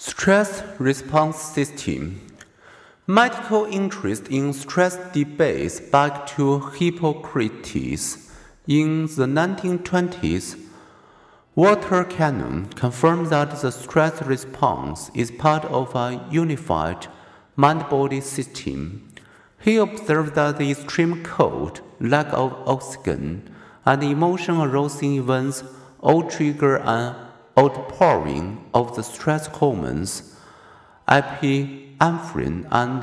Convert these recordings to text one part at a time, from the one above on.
Stress response system. Medical interest in stress debates back to Hippocrates. In the 1920s, Walter Cannon confirmed that the stress response is part of a unified mind body system. He observed that the extreme cold, lack of oxygen, and emotion arousing events all trigger an outpouring of the stress hormones epinephrine and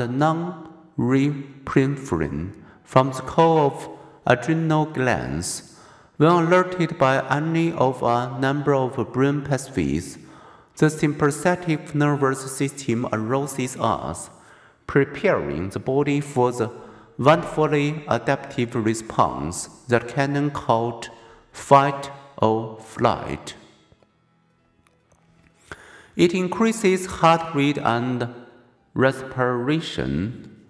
norepinephrine from the core of adrenal glands. When alerted by any of a number of brain pathways, the sympathetic nervous system arouses us, preparing the body for the wonderfully adaptive response that Cannon called fight or flight. It increases heart rate and respiration,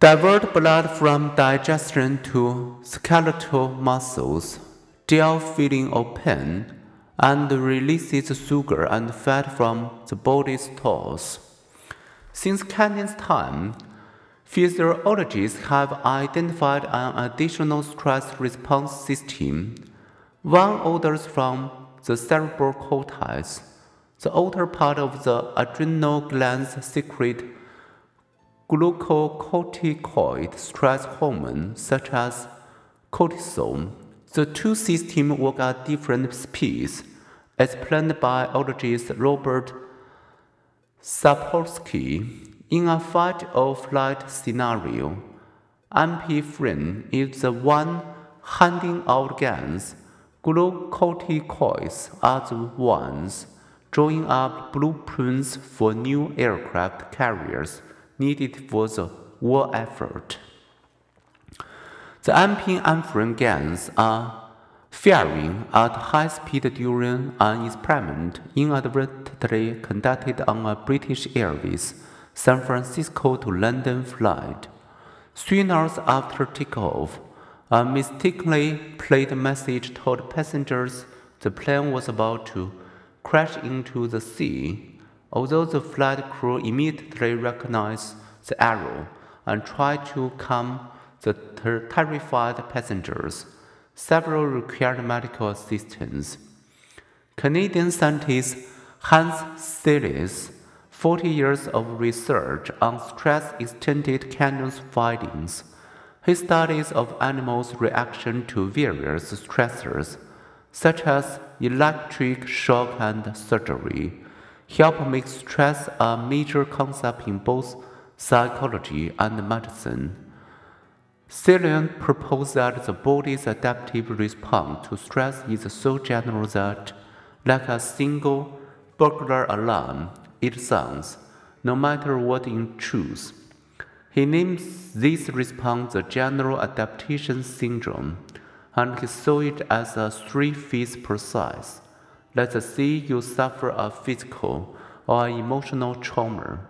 divert blood from digestion to skeletal muscles, dull feeling of pain, and releases sugar and fat from the body's stores. Since Cannon's time, physiologists have identified an additional stress response system. One orders from the cerebral cortex, the outer part of the adrenal glands secrete glucocorticoid stress hormone such as cortisol. The two systems work at different speeds, as planned by biologist Robert Sapolsky. In a fight or flight scenario, epinephrine is the one handing out guns Glucocorticoids are the ones drawing up blueprints for new aircraft carriers needed for the war effort. The epinephrine guns are firing at high speed during an experiment inadvertently conducted on a British Airways San Francisco to London flight. Three hours after takeoff, Uh, a mistakenly played message told passengers the plane was about to crash into the sea. Although the flight crew immediately recognized the error and tried to calm the ter terrified passengers, several required medical assistance. Canadian scientist Hans Selye's 40 years of research on stress extended Cannon's findings. His studies of animals' reaction to various stressors, such as electric shock and surgery, help make stress a major concept in both psychology and medicine. Selye proposed that the body's adaptive response to stress is so general that, like a single burglar alarm, it sounds, no matter what intrudes. He names this responds the general adaptation syndrome, and he saw it as a three phase process. Let's say you suffer a physical or emotional trauma.